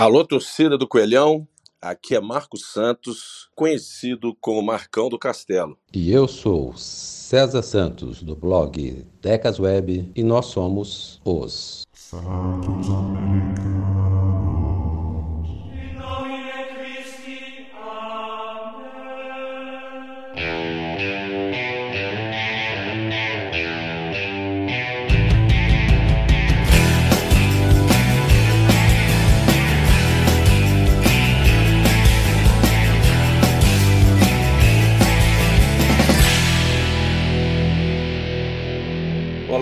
Alô, torcida do Coelhão, aqui é Marcos Santos, conhecido como Marcão do Castelo. E eu sou César Santos, do blog Decas Web, e nós somos os Santos Americanos.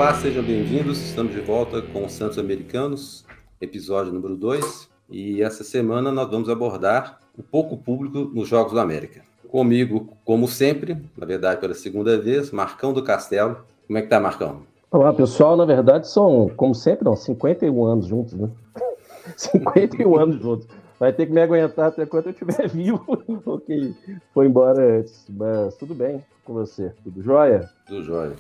Olá, sejam bem-vindos. Estamos de volta com os Santos Americanos, episódio número 2. E essa semana nós vamos abordar o pouco público nos Jogos do América. Comigo, como sempre, na verdade pela segunda vez, Marcão do Castelo. Como é que tá, Marcão? Olá, pessoal. Na verdade, são, como sempre, não, 51 anos juntos, né? 51 anos juntos. Vai ter que me aguentar até quando eu estiver vivo, porque foi embora antes. Mas tudo bem com você? Tudo jóia? Tudo jóia.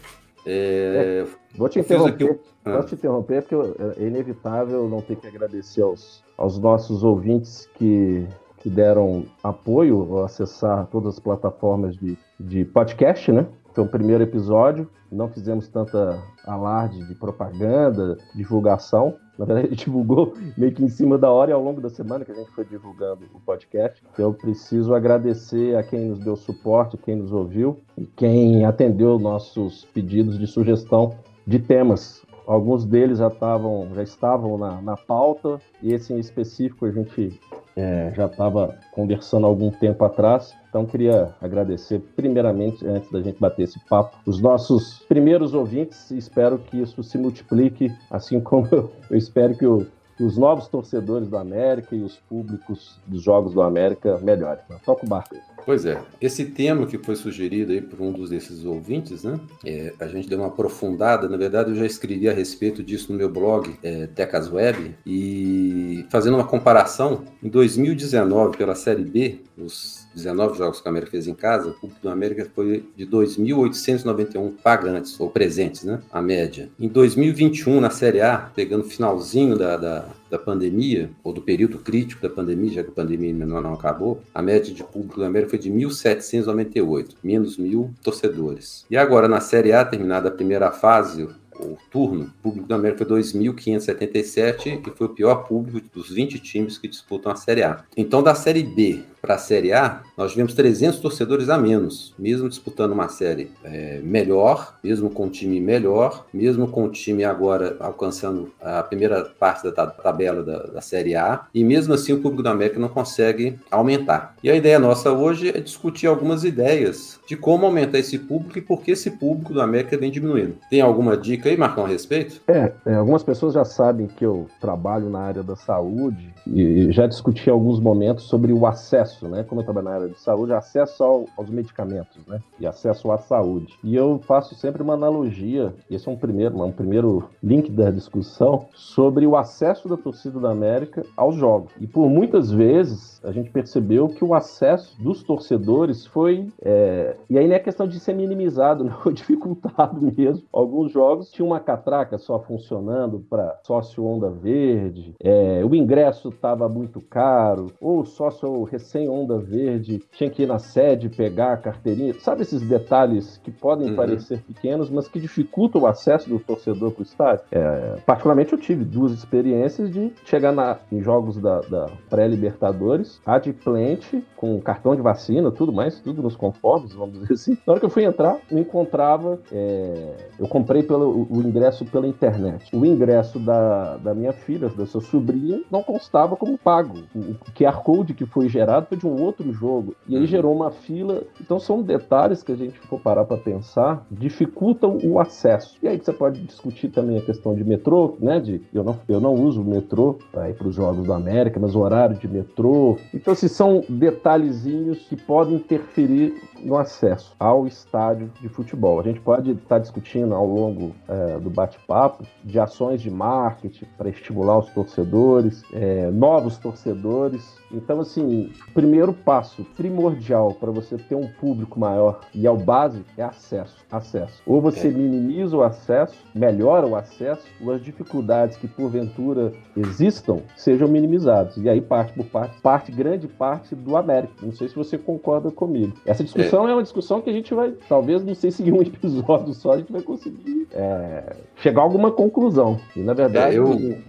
É, é, vou te interromper, aqui... ah. te interromper, porque é inevitável não ter que agradecer aos, aos nossos ouvintes que, que deram apoio ao acessar todas as plataformas de, de podcast, né? Foi o primeiro episódio, não fizemos tanta alarde de propaganda, divulgação. Na verdade, a gente divulgou meio que em cima da hora e ao longo da semana que a gente foi divulgando o podcast. Eu preciso agradecer a quem nos deu suporte, quem nos ouviu e quem atendeu nossos pedidos de sugestão de temas. Alguns deles já estavam, já estavam na, na pauta, e esse em específico a gente é, já estava conversando há algum tempo atrás. Então, queria agradecer, primeiramente, antes da gente bater esse papo, os nossos primeiros ouvintes. Espero que isso se multiplique, assim como eu espero que o, os novos torcedores do América e os públicos dos Jogos do América melhorem. Toca o barco. Pois é, esse tema que foi sugerido aí por um dos desses ouvintes, né? É, a gente deu uma aprofundada, na verdade eu já escrevi a respeito disso no meu blog, é, Tecas Web, e fazendo uma comparação, em 2019, pela Série B, os 19 jogos que a América fez em casa, o público do América foi de 2.891 pagantes, ou presentes, né? A média. Em 2021, na Série A, pegando o finalzinho da, da da pandemia, ou do período crítico da pandemia, já que a pandemia não, não acabou, a média de público da América foi de 1.798, menos mil torcedores. E agora, na Série A, terminada a primeira fase, o turno, o público do América foi 2.577 e foi o pior público dos 20 times que disputam a Série A. Então, da Série B para a Série A, nós tivemos 300 torcedores a menos, mesmo disputando uma série é, melhor, mesmo com um time melhor, mesmo com o time agora alcançando a primeira parte da tabela da, da Série A, e mesmo assim o público da América não consegue aumentar. E a ideia nossa hoje é discutir algumas ideias de como aumentar esse público e por que esse público da América vem diminuindo. Tem alguma dica aí, Marcão, a respeito? É, é algumas pessoas já sabem que eu trabalho na área da saúde e já discuti alguns momentos sobre o acesso acesso, né? Como eu trabalho na área de saúde, acesso ao, aos medicamentos, né? E acesso à saúde. E eu faço sempre uma analogia, esse é um primeiro, um primeiro link da discussão, sobre o acesso da torcida da América aos jogos. E por muitas vezes a gente percebeu que o acesso dos torcedores foi. É... E aí não é questão de ser minimizado, não, foi dificultado mesmo. Alguns jogos tinham uma catraca só funcionando para sócio Onda Verde, é... o ingresso estava muito caro, ou sócio recém onda verde, tinha que ir na sede pegar a carteirinha. Sabe esses detalhes que podem uhum. parecer pequenos, mas que dificultam o acesso do torcedor para o estádio? É, particularmente, eu tive duas experiências de chegar na, em jogos da, da pré-Libertadores, adplente, com cartão de vacina, tudo mais, tudo nos conformes, vamos dizer assim. Na hora que eu fui entrar, me encontrava. É, eu comprei pelo, o ingresso pela internet. O ingresso da, da minha filha, da sua sobrinha, não constava como pago. O QR Code que foi gerado foi de um outro jogo. E aí uhum. gerou uma fila. Então são detalhes que a gente for parar para pensar, dificultam o acesso. E aí você pode discutir também a questão de metrô, né? De, eu, não, eu não uso o metrô para ir para os Jogos da América, mas o horário de metrô. Então, se assim, são detalhezinhos que podem interferir no acesso ao estádio de futebol. A gente pode estar discutindo ao longo é, do bate-papo de ações de marketing para estimular os torcedores, é, novos torcedores. Então, assim, o primeiro passo primordial para você ter um público maior e ao básico é acesso. Acesso. Ou você é. minimiza o acesso, melhora o acesso, ou as dificuldades que porventura existam sejam minimizadas. E aí parte por parte, parte grande parte do América. Não sei se você concorda comigo. Essa discussão é, é uma discussão que a gente vai, talvez, não sei se em um episódio só a gente vai conseguir é, chegar a alguma conclusão. E na verdade, é, eu,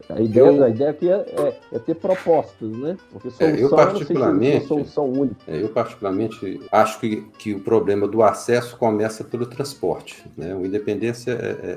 a, ideia, eu, a ideia aqui é, é, é, ter propostas, né? Porque solução é, eu particularmente, não solução única. É, eu particularmente acho que, que o problema do acesso começa pelo transporte. Né? O Independência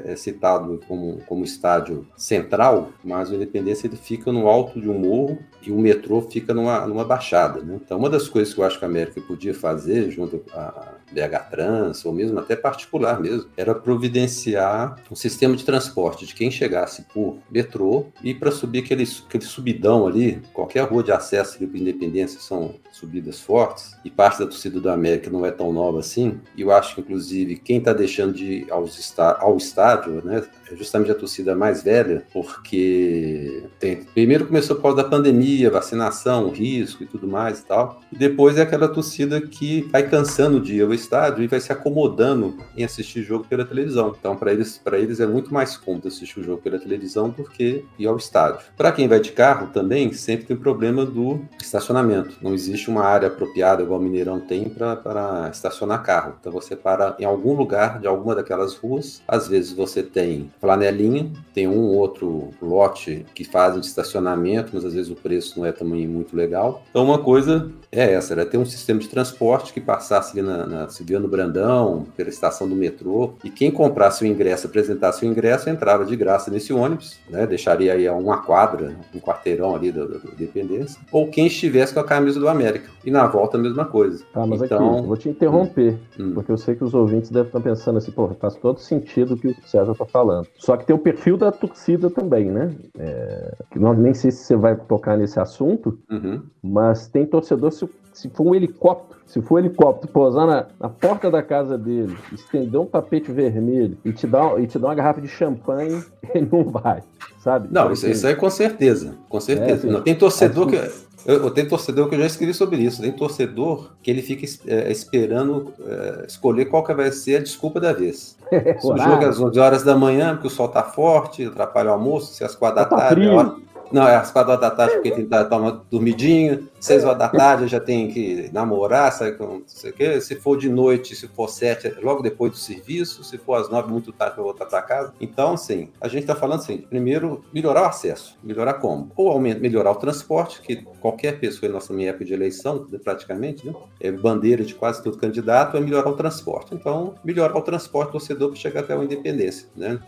é citado como, como estádio central, mas o Independência ele fica no alto de um morro e o metrô fica numa, numa baixada. Né? Então, uma das coisas que eu acho que a América podia fazer, junto a BH Trans, ou mesmo até particular mesmo, era providenciar um sistema de transporte de quem chegasse por metrô e para subir aquele, aquele subidão ali, qualquer rua de acesso ali para Independência são subidas fortes, e parte da torcida do América não é tão nova assim, e eu acho que, inclusive, quem está deixando de ir aos ao estádio, né, justamente a torcida mais velha, porque tem, primeiro começou por causa da pandemia, vacinação, risco e tudo mais e tal, e depois é aquela torcida que vai cansando de ir ao estádio e vai se acomodando em assistir jogo pela televisão. Então, para eles, para eles é muito mais cômodo assistir o jogo pela televisão do que ir ao estádio. Para quem vai de carro também, sempre tem o problema do estacionamento. Não existe uma área apropriada, igual o Mineirão tem, para estacionar carro. Então você para em algum lugar de alguma daquelas ruas. Às vezes você tem flanelinha, tem um outro lote que fazem de estacionamento, mas às vezes o preço não é também muito legal. Então uma coisa é essa, era ter um sistema de transporte que passasse ali na, na Silviano Brandão, pela estação do metrô, e quem comprasse o ingresso, apresentasse o ingresso, entrava de graça nesse ônibus, né? deixaria aí uma quadra, um quarteirão ali da, Independência, ou quem estivesse com a camisa do América. E na volta a mesma coisa. Ah, mas então... aqui, vou te interromper, hum. porque eu sei que os ouvintes devem estar pensando assim, pô, faz todo sentido o que o César está falando. Só que tem o perfil da torcida também, né? É, que não, nem sei se você vai tocar nesse assunto, uhum. mas tem torcedor se, se for um helicóptero, se for um helicóptero pousar na, na, porta da casa dele, estender um tapete vermelho e te dar, e te dar uma garrafa de champanhe, ele não vai, sabe? Não, isso, isso aí com certeza, com certeza. É, assim, não, tem torcedor que eu, eu, tenho torcedor que eu já escrevi sobre isso. Tem torcedor que ele fica é, esperando é, escolher qual que vai ser a desculpa da vez. se o jogo é às 11 horas da manhã, porque o sol tá forte, atrapalha o almoço, se é às 4 da tá tarde. Hora... Não, é às 4 horas da tarde porque tem que tomar uma dormidinha seis horas da tarde já tenho que namorar, sabe, não sei o quê. Se for de noite, se for sete, logo depois do serviço. Se for às nove, muito tarde, vou voltar para casa. Então, assim, a gente está falando assim, primeiro, melhorar o acesso. Melhorar como? Ou aumenta, melhorar o transporte, que qualquer pessoa nossa minha época de eleição, praticamente, né, é bandeira de quase todo candidato, é melhorar o transporte. Então, melhorar o transporte do torcedor para chegar até a independência, né?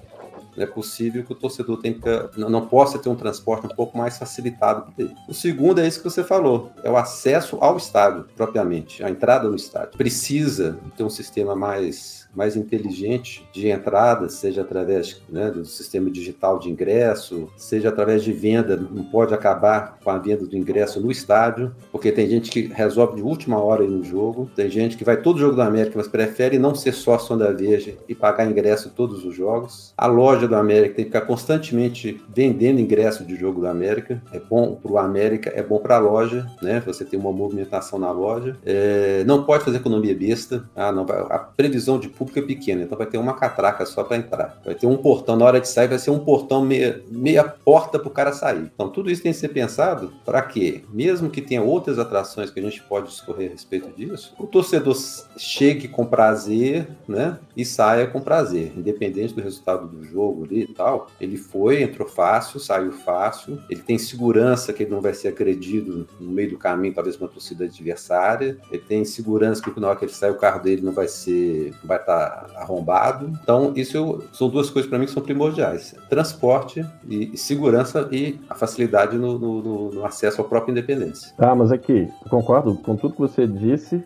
É possível que o torcedor tenha, não possa ter um transporte um pouco mais facilitado para ele. O segundo é isso que você falou, é o acesso ao estádio, propriamente, a entrada no estádio. Precisa ter um sistema mais mais inteligente de entrada, seja através né, do sistema digital de ingresso, seja através de venda, não pode acabar com a venda do ingresso no estádio, porque tem gente que resolve de última hora no jogo, tem gente que vai todo jogo da América, mas prefere não ser sócio da Verde e pagar ingresso em todos os jogos. A loja do América tem que ficar constantemente vendendo ingresso de jogo do América. É bom para o América, é bom para a loja, né? Você tem uma movimentação na loja. É, não pode fazer economia besta. Ah, não, a previsão de público é pequena, então vai ter uma catraca só para entrar. Vai ter um portão, na hora de sair vai ser um portão meia, meia porta para o cara sair. Então tudo isso tem que ser pensado para que, mesmo que tenha outras atrações que a gente pode discorrer a respeito disso, o torcedor chegue com prazer, né, e saia com prazer, independente do resultado do jogo ali e tal. Ele foi, entrou fácil, saiu fácil, ele tem segurança que ele não vai ser agredido no meio do caminho, talvez uma torcida adversária. Ele tem segurança que na hora que ele sai o carro dele não vai ser, não vai estar tá arrombado. Então, isso são duas coisas para mim que são primordiais: transporte e, segurança e a facilidade no, no, no acesso ao próprio independência. Tá, mas é que concordo com tudo que você disse.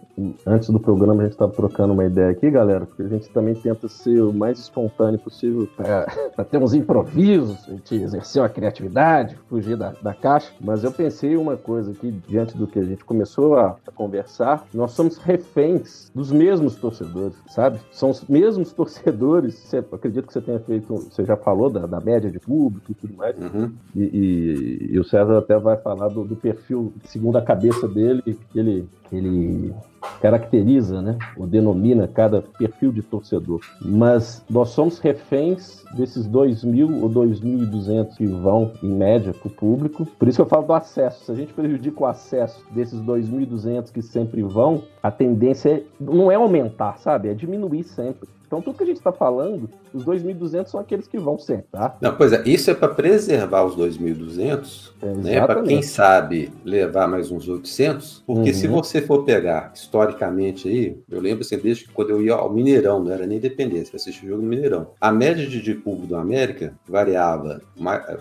Antes do programa a gente estava trocando uma ideia aqui, galera, porque a gente também tenta ser o mais espontâneo possível para ter uns improvisos, a gente exercer a criatividade, fugir da, da caixa. Mas eu pensei uma coisa aqui, diante do que a gente começou a, a conversar, nós somos reféns dos mesmos torcedores, sabe? São os mesmos torcedores. Você, acredito que você tenha feito, você já falou da, da média de público e tudo mais. Uhum. E, e, e, o César até vai falar do, do perfil, segundo a cabeça dele, que ele, ele caracteriza, né, ou denomina cada perfil de torcedor. Mas nós somos reféns desses 2.000 ou 2.200 que vão, em média, para o público. Por isso que eu falo do acesso. Se a gente prejudica o acesso desses 2.200 que sempre vão, a tendência é, não é aumentar, sabe? É diminuir sempre. Então, tudo que a gente está falando, os 2.200 são aqueles que vão sentar. Não, pois é, isso é para preservar os 2.200, é, né? Para quem sabe levar mais uns 800, porque uhum. se você for pegar historicamente aí, eu lembro assim, desde quando eu ia ao Mineirão, não era nem Independência, assistir o jogo no Mineirão. A média de, de público do América variava,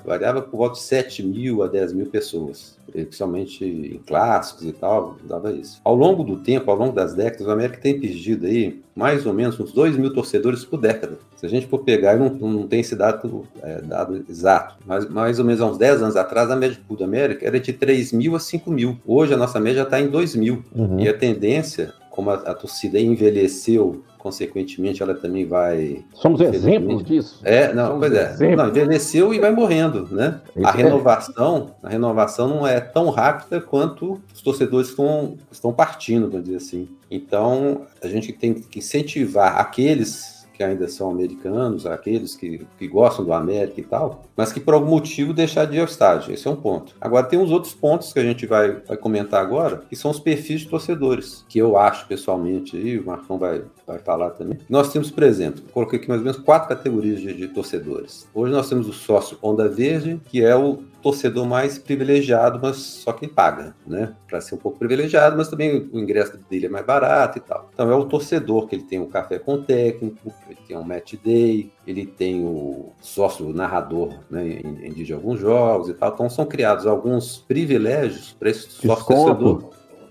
variava por volta de 7 mil a 10 mil pessoas, principalmente em clássicos e tal, dava isso. Ao longo do tempo, ao longo das décadas, o América tem perdido aí mais ou menos uns 2 mil torcedores por década. Se a gente for pegar, não, não tem esse dado, é, dado exato, mas mais ou menos há uns 10 anos atrás, a média do América era de 3 mil a 5 mil. Hoje a nossa média está em 2 mil. Uhum. E a tendência, como a, a torcida envelheceu consequentemente ela também vai. Somos exemplos disso. É, não, Somos pois é. Não, envelheceu e vai morrendo, né? Isso a é. renovação, é. a renovação não é tão rápida quanto os torcedores estão, estão partindo, vamos dizer assim. Então, a gente tem que incentivar aqueles que ainda são americanos, aqueles que, que gostam do América e tal, mas que por algum motivo deixar de ir ao estádio. Esse é um ponto. Agora, tem uns outros pontos que a gente vai, vai comentar agora, que são os perfis de torcedores, que eu acho pessoalmente, e o Marcão vai, vai falar também. Nós temos, por exemplo, coloquei aqui mais ou menos quatro categorias de, de torcedores. Hoje nós temos o sócio Onda Verde, que é o torcedor mais privilegiado, mas só quem paga, né? Para ser um pouco privilegiado, mas também o ingresso dele é mais barato e tal. Então é o torcedor que ele tem o café com técnico, ele tem um match day, ele tem o sócio narrador né, em, em de alguns jogos e tal. Então são criados alguns privilégios para esse sócio torcedor.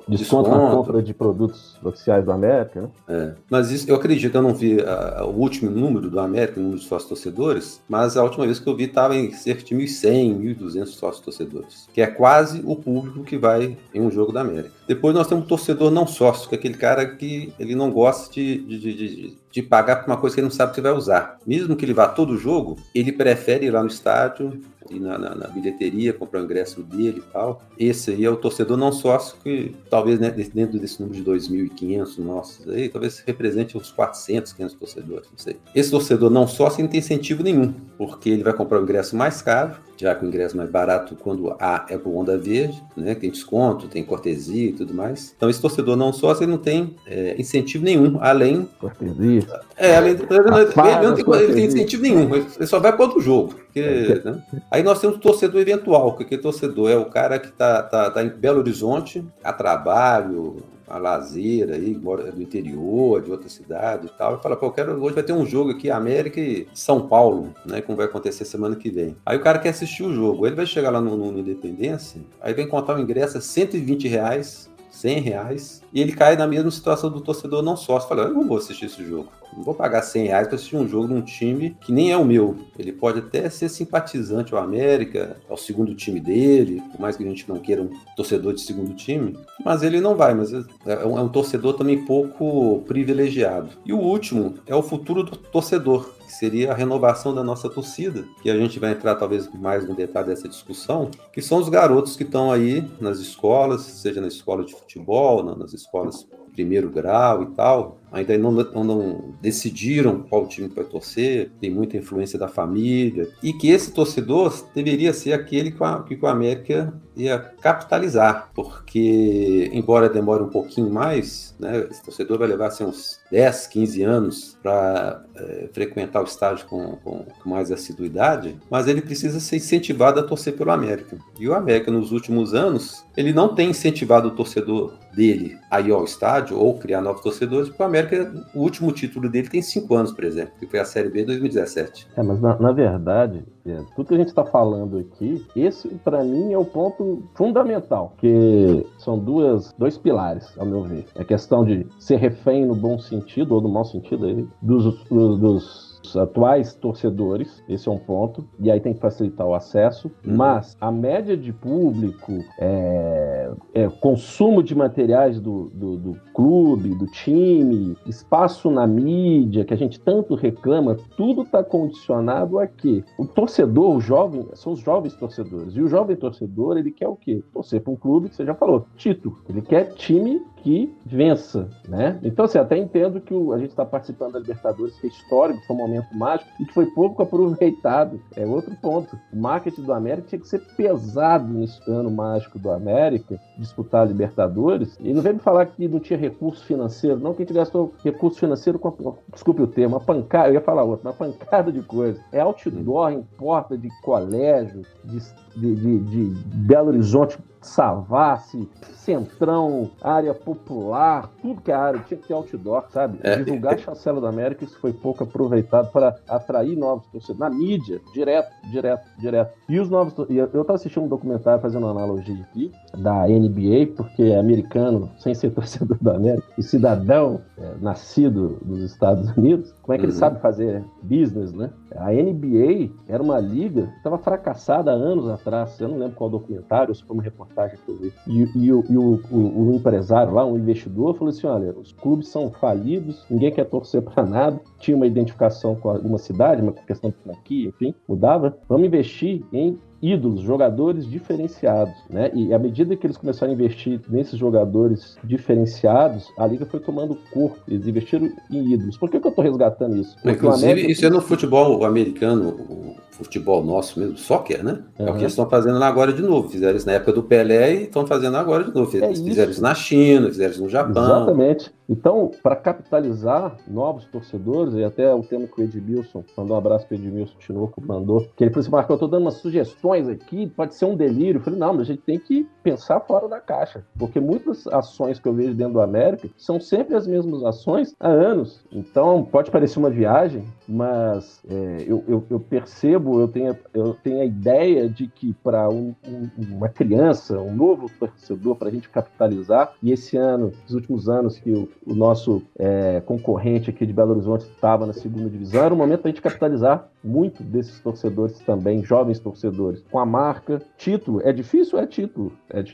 Desconto, Desconto na compra de produtos oficiais do América, né? É. Mas isso, eu acredito, eu não vi a, a, o último número do América, o número de sócios torcedores, mas a última vez que eu vi estava em cerca de 1.100, 1.200 sócios torcedores, que é quase o público que vai em um jogo da América. Depois nós temos um torcedor não sócio, que é aquele cara que ele não gosta de, de, de, de, de pagar por uma coisa que ele não sabe que vai usar. Mesmo que ele vá todo jogo, ele prefere ir lá no estádio, ir na, na, na, bilheteria, comprar o ingresso dele e tal. Esse aí é o torcedor não sócio que talvez né, dentro desse número de 2.500 nossos aí, talvez represente uns 400, 500 torcedores, não sei. Esse torcedor não sócio não tem incentivo nenhum, porque ele vai comprar o ingresso mais caro, já que o ingresso mais barato quando a é por onda verde, né? Tem desconto, tem cortesia e tudo mais. Então esse torcedor não sócio ele não tem é, incentivo nenhum, além cortesia. É, além ele, não tem, ele tem incentivo nenhum, ele só vai para outro jogo. Porque, né? Aí nós temos o torcedor eventual, que torcedor é o cara que está tá, tá em Belo Horizonte, a trabalho, a lazer aí, mora do interior, de outra cidade e tal, e fala, pô, eu quero, hoje vai ter um jogo aqui, América e São Paulo, né, como vai acontecer semana que vem. Aí o cara quer assistir o jogo, ele vai chegar lá no, no Independência, aí vem contar o ingresso a 120 reais, 100 reais, e ele cai na mesma situação do torcedor não sócio. Fala, eu não vou assistir esse jogo. Não vou pagar 100 reais para assistir um jogo num time que nem é o meu. Ele pode até ser simpatizante ao América, ao segundo time dele, por mais que a gente não queira um torcedor de segundo time, mas ele não vai. Mas é um, é um torcedor também pouco privilegiado. E o último é o futuro do torcedor seria a renovação da nossa torcida, que a gente vai entrar talvez mais no detalhe dessa discussão, que são os garotos que estão aí nas escolas, seja na escola de futebol, nas escolas primeiro grau e tal, ainda não, não, decidiram qual time vai torcer, tem muita influência da família, e que esse torcedor deveria ser aquele que, a, que o América ia capitalizar, porque, embora demore um pouquinho mais, né, esse torcedor vai levar assim, uns 10, 15 anos para é, frequentar o estádio com, com, com, mais assiduidade, mas ele precisa ser incentivado a torcer pelo América. E o América, nos últimos anos, ele não tem incentivado o torcedor dele a ir ao estádio ou criar novos torcedores, porque o América o último título dele tem cinco anos, por exemplo, que foi a Série B 2017. É, mas na, na verdade, é, tudo que a gente está falando aqui, esse para mim é o ponto fundamental, que são duas, dois pilares, ao meu ver. É questão de ser refém no bom sentido ou no mau sentido aí, dos, dos, dos atuais torcedores, esse é um ponto, e aí tem que facilitar o acesso, uhum. mas a média de público, é, é, consumo de materiais do, do, do, clube, do time, espaço na mídia, que a gente tanto reclama, tudo está condicionado a que o torcedor, o jovem, são os jovens torcedores, e o jovem torcedor, ele quer o quê? Torcer para um clube, que você já falou, título, ele quer time que vença, né? Então, assim, até entendo que o, a gente está participando da Libertadores, que é histórico, foi um momento mágico e que foi pouco aproveitado. É outro ponto. O marketing do América tinha que ser pesado nesse ano mágico do América, disputar a Libertadores. E não vem me falar que não tinha recurso financeiro, não, que a gente gastou recurso financeiro com, desculpe o termo, uma pancada, eu ia falar outra, uma pancada de coisa. É outdoor em porta de colégio, de, de, de, de Belo Horizonte Savassi, Centrão, área popular, tudo que é área, tinha que ter outdoor, sabe? É. Divulgar a Chancela da América, isso foi pouco aproveitado para atrair novos torcedores. Na mídia, direto, direto, direto. E os novos. Eu estava assistindo um documentário fazendo uma analogia aqui, da NBA, porque é americano, sem ser torcedor da América, e cidadão é, nascido nos Estados Unidos, como é que uhum. ele sabe fazer business, né? A NBA era uma liga que estava fracassada há anos atrás, eu não lembro qual documentário, se foi uma reportagem que eu vi. E, e, o, e o, o, o, empresário lá, um investidor, falou assim: olha, os clubes são falidos, ninguém quer torcer para nada, tinha uma identificação com alguma cidade, uma questão de franquia, enfim, mudava. Vamos investir em ídolos, jogadores diferenciados, né? E à medida que eles começaram a investir nesses jogadores diferenciados, a liga foi tomando corpo. Eles investiram em ídolos. Por que, que eu estou resgatando isso? Porque Inclusive, América... isso é no futebol americano, o futebol nosso mesmo, soccer, né? Uhum. É o que eles estão fazendo agora de novo. Fizeram isso na época do Pelé e estão fazendo agora de novo. É fizeram isso. isso na China, fizeram isso no Japão. Exatamente. Então, para capitalizar novos torcedores, e até o tema que o Edmilson, mandou um abraço para o Edmilson Tinoco, mandou, que ele falou assim, Marco, eu estou dando umas sugestões aqui, pode ser um delírio. Eu falei, não, mas a gente tem que pensar fora da caixa, porque muitas ações que eu vejo dentro do América são sempre as mesmas ações há anos. Então, pode parecer uma viagem, mas é, eu, eu, eu percebo eu tenho, eu tenho a ideia de que para um, um, uma criança, um novo torcedor, para a gente capitalizar, e esse ano, nos últimos anos que o nosso é, concorrente aqui de Belo Horizonte estava na segunda divisão, era o momento para a gente capitalizar muito desses torcedores também, jovens torcedores, com a marca, título. É difícil? É título. É,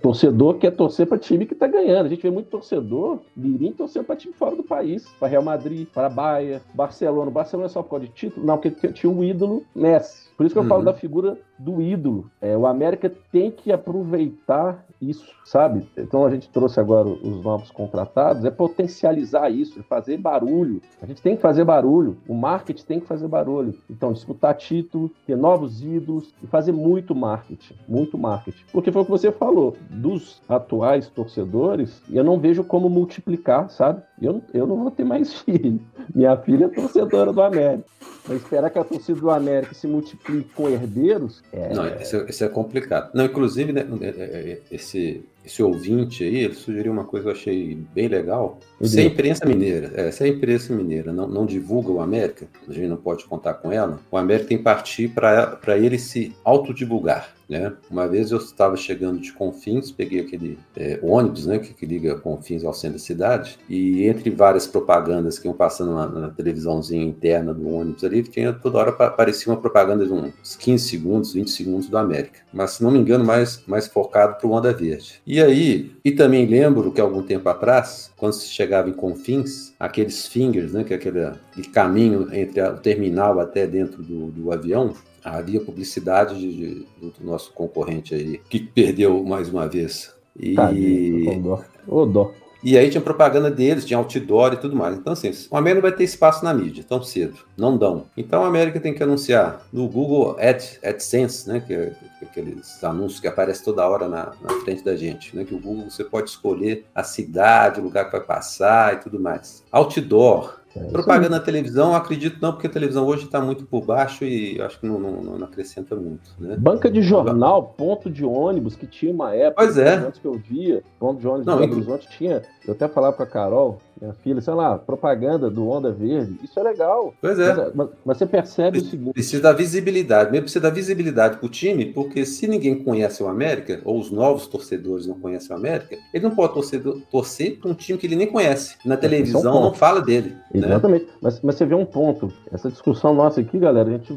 torcedor quer torcer para time que está ganhando. A gente vê muito torcedor mirim torcer para time fora do país, para Real Madrid, para Bahia, Barcelona. O Barcelona é só por causa de título? Não, porque tinha o ídolo Messi. Por isso que eu uhum. falo da figura do ídolo. É, o América tem que aproveitar isso, sabe? Então a gente trouxe agora os novos contratados, é potencializar isso, é fazer barulho. A gente tem que fazer barulho, o marketing tem que fazer barulho. Então, disputar título, ter novos ídolos e fazer muito marketing, muito marketing. Porque foi o que você falou, dos atuais torcedores, eu não vejo como multiplicar, sabe? Eu, eu não vou ter mais filho. Minha filha é torcedora do América. Mas esperar que a torcida do América se multiplique com herdeiros é. Não, isso é, isso é complicado. Não, inclusive, né, é, é, esse, esse ouvinte aí, ele sugeriu uma coisa que eu achei bem legal. Se a imprensa mineira, é, se a imprensa mineira não, não divulga o América, a gente não pode contar com ela, o América tem que partir para ele se autodivulgar. Né? Uma vez eu estava chegando de Confins, peguei aquele é, ônibus né, que, que, liga Confins ao centro da cidade, e entre várias propagandas que iam passando na, na televisãozinha interna do ônibus ali, tinha toda hora aparecia uma propaganda de uns 15 segundos, 20 segundos do América. Mas, se não me engano, mais, mais focado para o Onda Verde. E aí, e também lembro que algum tempo atrás, quando se chegava em Confins, aqueles fingers, né, que é aquele, aquele caminho entre a, o terminal até dentro do, do avião, havia publicidade de, de, do nosso concorrente aí, que perdeu mais uma vez. E. Tadinho, ô dó. E aí tinha propaganda deles, tinha outdoor e tudo mais. Então, assim, o América vai ter espaço na mídia tão cedo. Não dão. Então a América tem que anunciar no Google Ad, AdSense, né? Que que é aqueles anúncios que aparecem toda hora na, na, frente da gente. Né, que o Google você pode escolher a cidade, o lugar que vai passar e tudo mais. Outdoor, é Propaganda na televisão, acredito não, porque a televisão hoje está muito por baixo e acho que não, não, não acrescenta muito. Né? Banca de jornal, ponto de ônibus, que tinha uma época, pois é. antes que eu via, ponto de ônibus não, do Horizonte tinha. Eu até falava com a Carol, minha filha, sei lá, propaganda do Onda Verde, isso é legal. Pois é. Mas, mas, mas você percebe o seguinte. Precisa dar visibilidade, mesmo precisa dar visibilidade pro time, porque se ninguém conhece o América, ou os novos torcedores não conhecem o América, ele não pode torcer, torcer para um time que ele nem conhece. Na televisão é um não fala dele. Né? Exatamente. Né? Mas, mas você vê um ponto. Essa discussão nossa aqui, galera, a gente,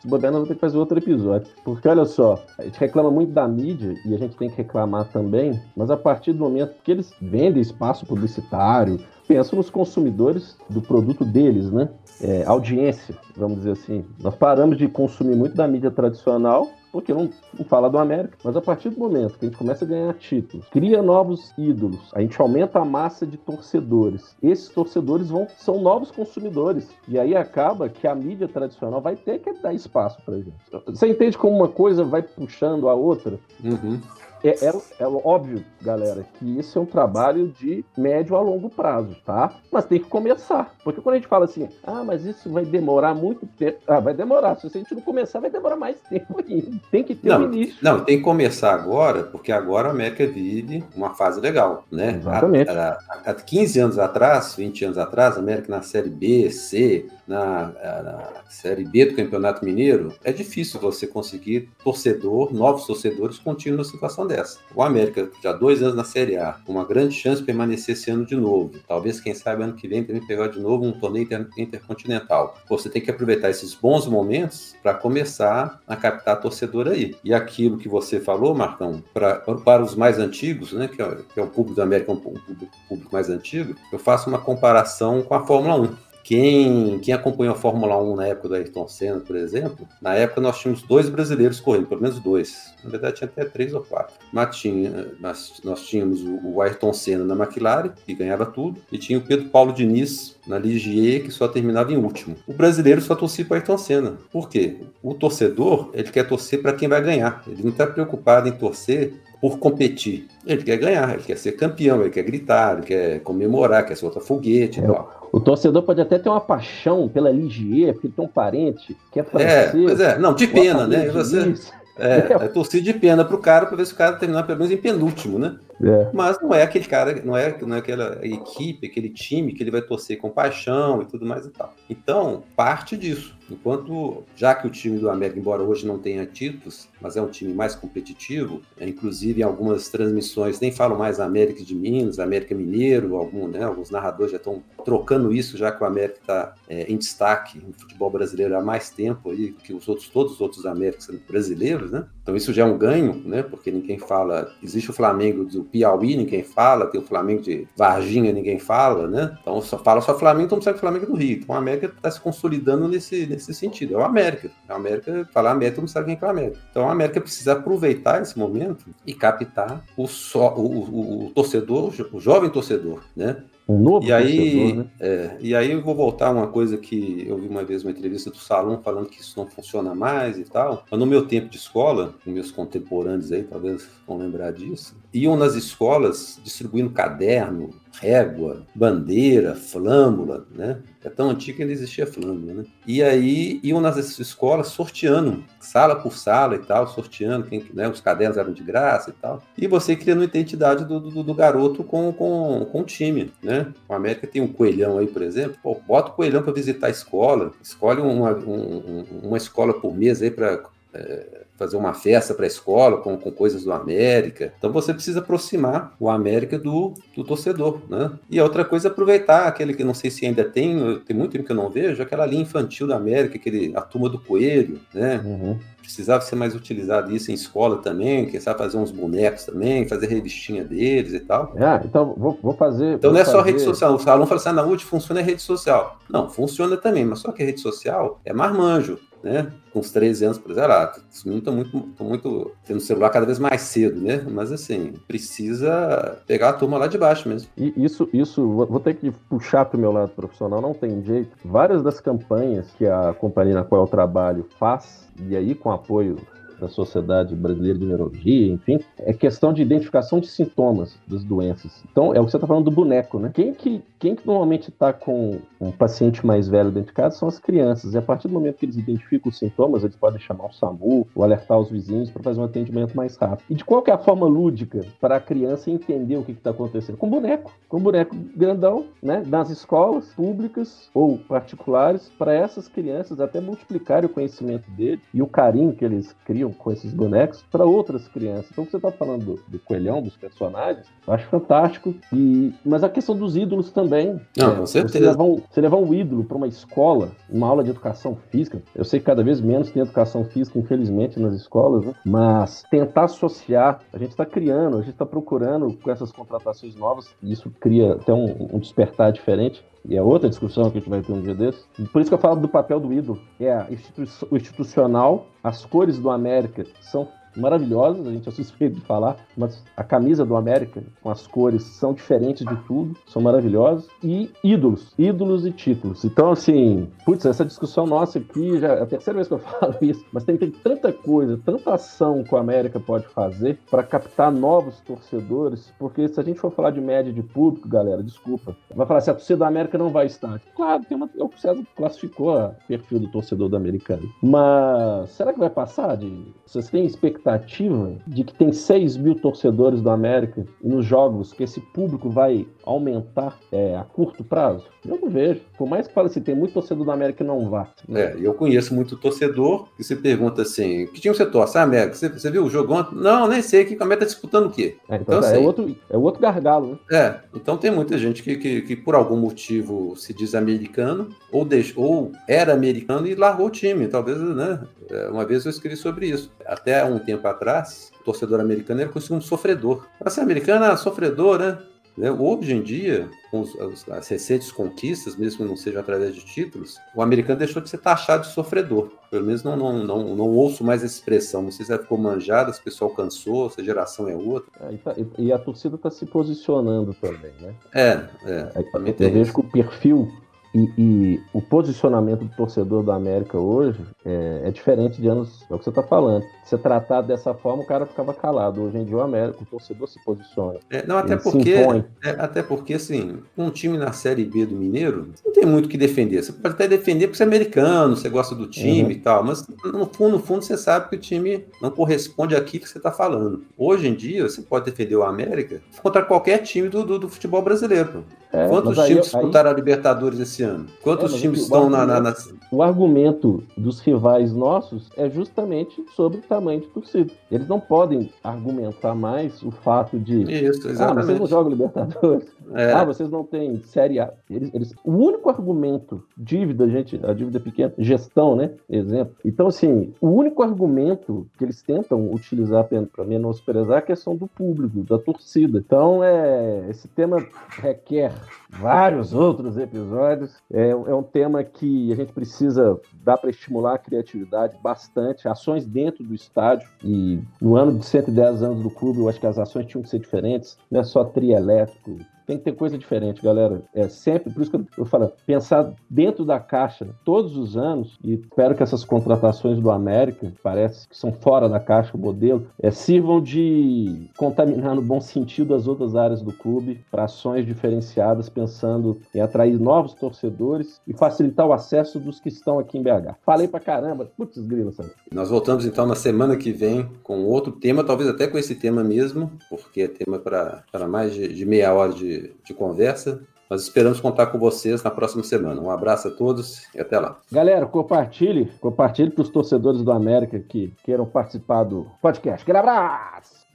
se bobear, nós vamos ter que fazer outro episódio. Porque olha só, a gente reclama muito da mídia e a gente tem que reclamar também, mas a partir do momento que eles vendem espaço publicitário, pensam nos consumidores do produto deles, né? É, audiência, vamos dizer assim. Nós paramos de consumir muito da mídia tradicional porque não, não, fala do América, mas a partir do momento que a gente começa a ganhar títulos, cria novos ídolos, a gente aumenta a massa de torcedores. Esses torcedores vão são novos consumidores. E aí acaba que a mídia tradicional vai ter que dar espaço pra gente. Você entende como uma coisa vai puxando a outra? Uhum. É, é, é, óbvio, galera, que isso é um trabalho de médio a longo prazo, tá? Mas tem que começar. Porque quando a gente fala assim, ah, mas isso vai demorar muito tempo. Ah, vai demorar. Se a gente não começar, vai demorar mais tempo ainda. Tem que ter não, um início. Não, tem que começar agora, porque agora a América vive uma fase legal, né? Exatamente. Há, há, há 15 anos atrás, 20 anos atrás, a América na Série B, C, na, na, Série B do Campeonato Mineiro, é difícil você conseguir torcedor, novos torcedores contínuos numa situação dessa. O América, já dois anos na Série A, com uma grande chance de permanecer esse ano de novo. Talvez, quem sabe, ano que vem também pegar de novo um torneio inter, intercontinental. Você tem que aproveitar esses bons momentos para começar a captar torcedor aí. E aquilo que você falou, Marcão, pra, para os mais antigos, né, que é, que é o público do América, um público, público mais antigo, eu faço uma comparação com a Fórmula 1. Quem, quem acompanhou a Fórmula 1 na época do Ayrton Senna, por exemplo, na época nós tínhamos dois brasileiros correndo, pelo menos dois. Na verdade, tinha até três ou quatro. Mas tinha, nós, nós tínhamos o, Ayrton Senna na McLaren, que ganhava tudo, e tinha o Pedro Paulo Diniz na Ligier, que só terminava em último. O brasileiro só torcia para Ayrton Senna. Por quê? O torcedor, ele quer torcer para quem vai ganhar. Ele não está preocupado em torcer por competir. Ele quer ganhar, ele quer ser campeão, ele quer gritar, ele quer comemorar, quer soltar foguete e é, tal. O torcedor pode até ter uma paixão pela Ligier, porque tem um parente, quer aparecer. É, pois é, não, de pena, né? Você, é, é torcer de pena pro cara para ver se o cara terminar pelo menos em penúltimo, né? É. Mas não é aquele cara, não é, não é aquela equipe, aquele time que ele vai torcer com paixão e tudo mais e tal. Então, parte disso. Enquanto, já que o time do América, embora hoje não tenha títulos, mas é um time mais competitivo, é, inclusive em algumas transmissões nem falam mais América de Minas, América Mineiro, algum, né, alguns narradores já estão trocando isso, já que o América está é, em destaque no futebol brasileiro há mais tempo aí que os outros, todos os outros Américas brasileiros, né? Então isso já é um ganho, né? Porque ninguém fala. Existe o Flamengo do Piauí, ninguém fala, tem o Flamengo de Varginha, ninguém fala, né? Então só fala só Flamengo, então não sabe Flamengo do Rio. Então a América está se consolidando nesse, nesse sentido. É o América. A América, falar América, não sabe quem é o América. Então a América precisa aproveitar esse momento e captar o, só, o, o, o torcedor, o jovem torcedor, né? Um novo e aí, né? é, e aí eu vou voltar a uma coisa que eu vi uma vez uma entrevista do Salão falando que isso não funciona mais e tal. Mas no meu tempo de escola, meus contemporâneos aí talvez vão lembrar disso, iam nas escolas distribuindo caderno, régua, bandeira, flâmula, né? É tão antigo que ainda existia flâmula, né? E aí iam nas escolas sorteando, sala por sala e tal, sorteando, quem, né? os cadernos eram de graça e tal. E você criando a identidade do, do, do garoto com, com, com o time, né? O América tem um coelhão aí, por exemplo, pô, bota o coelhão para visitar a escola, escolhe uma, um, uma escola por mês aí para é, fazer uma festa para a escola com, com coisas do América. Então você precisa aproximar o América do, do torcedor, né? E a outra coisa é aproveitar aquele que não sei se ainda tem, tem muito tempo que eu não vejo, aquela linha infantil da América, aquele, a turma do coelho, né? Uhum. Precisava ser mais utilizado isso em escola também, quem sabe fazer uns bonecos também, fazer revistinha deles e tal. Ah, então vou, vou fazer. Então vou não é fazer... só rede social. O aluno fala assim: ah, na UT funciona a rede social. Não, funciona também, mas só que a rede social é marmanjo né? Com uns 13 anos, por exemplo, ah, os meninos estão muito, muito tendo celular cada vez mais cedo, né? Mas assim, precisa pegar a turma lá de baixo mesmo. E isso, isso, vou ter que puxar para o meu lado profissional, não tem jeito. Várias das campanhas que a companhia na qual eu trabalho faz, e aí com apoio da Sociedade Brasileira de Neurologia, enfim, é questão de identificação de sintomas das doenças. Então, é o que você está falando do boneco, né? Quem que, quem que normalmente está com um paciente mais velho dentro de casa são as crianças. E a partir do momento que eles identificam os sintomas, eles podem chamar o SAMU ou alertar os vizinhos para fazer um atendimento mais rápido. E de qual que é a forma lúdica para a criança entender o que está acontecendo? Com boneco. Com boneco grandão, né? Nas escolas públicas ou particulares, para essas crianças até multiplicarem o conhecimento dele e o carinho que eles criam com esses bonecos para outras crianças. Então, você está falando do, do, coelhão, dos personagens, eu acho fantástico. E, mas a questão dos ídolos também. Não, é, com certeza. Você levar, um, você levar um ídolo para uma escola, uma aula de educação física, eu sei que cada vez menos tem educação física, infelizmente, nas escolas, né? mas tentar associar, a gente está criando, a gente está procurando com essas contratações novas, e isso cria até um, um despertar diferente, e é outra discussão que a gente vai ter um dia desses. Por isso que eu falo do papel do ídolo. É institu o institucional, as cores do América são maravilhosas, a gente é suspeito de falar, mas a camisa do América, com as cores, são diferentes de tudo, são maravilhosas. E ídolos, ídolos e títulos. Então, assim, putz, essa discussão nossa aqui, já é a terceira vez que eu falo isso, mas tem, tem tanta coisa, tanta ação que o América pode fazer para captar novos torcedores, porque se a gente for falar de média de público, galera, desculpa, vai falar assim, a torcida do América não vai estar. Claro, tem uma, o César classificou o perfil do torcedor do americano, mas será que vai passar de... Vocês têm expectativa expectativa de que tem 6 mil torcedores do América nos jogos que esse público vai aumentar é, a curto prazo? Eu não vejo. Por mais que fale assim, tem muito torcedor do América que não vá. É, eu conheço muito torcedor que você pergunta assim: que time você torce? Ah, América, você, você viu o jogo ontem? Não, nem sei. Que o América tá disputando o quê? É, então, então é, assim, outro, é outro gargalo, né? É, então tem muita gente que, que, que por algum motivo se diz americano ou, deixou, ou era americano e largou o time. Talvez, né? É, uma vez eu escrevi sobre isso. Até um tempo atrás, o torcedor americano era conhecido como sofredor. Para ser americano, era sofredor, né? Né? Hoje em dia, com as recentes conquistas, mesmo que não seja através de títulos, o americano deixou de ser taxado de sofredor. Pelo menos não, não, não, não ouço mais essa expressão. Não sei se ela ficou manjada, se o pessoal cansou, se a geração é outra. É, e, tá, e, a torcida está se posicionando também, né? É, é. é eu vejo que o perfil e, e, o posicionamento do torcedor do América hoje é, é diferente de anos, é o que você está falando. Se tratado dessa forma, o cara ficava calado. Hoje em dia o América, o torcedor se posiciona. É, não, até porque, é, até porque, assim, um time na Série B do Mineiro, não tem muito o que defender. Você pode até defender porque você é americano, você gosta do time uhum. e tal, mas no fundo, no fundo, você sabe que o time não corresponde àquilo que você está falando. Hoje em dia, você pode defender o América contra qualquer time do, do, do futebol brasileiro. É, Quantos times aí, disputaram aí... a Libertadores esse ano? Quantos é, times estão na, na, na, O argumento dos rivais nossos é justamente sobre o tamanho de torcida. Eles não podem argumentar mais o fato de. Isso, exatamente. Ah, vocês não jogam Libertadores. É. Ah, vocês não têm Série A. Eles, eles, o único argumento, dívida, gente, a dívida pequena, gestão, né? Exemplo. Então, assim, o único argumento que eles tentam utilizar para menosprezar é a questão do público, da torcida. Então, é, esse tema requer vários outros episódios. É, é um tema que a gente precisa dar para estimular a criatividade bastante, ações dentro do estádio. E no ano de 110 anos do clube, eu acho que as ações tinham que ser diferentes, não é só trio elétrico, tem que ter coisa diferente, galera. É sempre, por isso que eu falo, pensar dentro da caixa todos os anos, e espero que essas contratações do América, parece que são fora da caixa o modelo, é, sirvam de contaminar no bom sentido as outras áreas do clube para ações diferenciadas, pensando em atrair novos torcedores e facilitar o acesso dos que estão aqui em BH. Falei pra caramba, putz, grila, sabe? Nós voltamos então na semana que vem com outro tema, talvez até com esse tema mesmo, porque é tema para mais de, de meia hora de de, conversa. Nós esperamos contar com vocês na próxima semana. Um abraço a todos e até lá. Galera, compartilhe, compartilhe para os torcedores do América que queiram participar do podcast. Aquele abraço!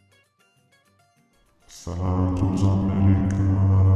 Santos América.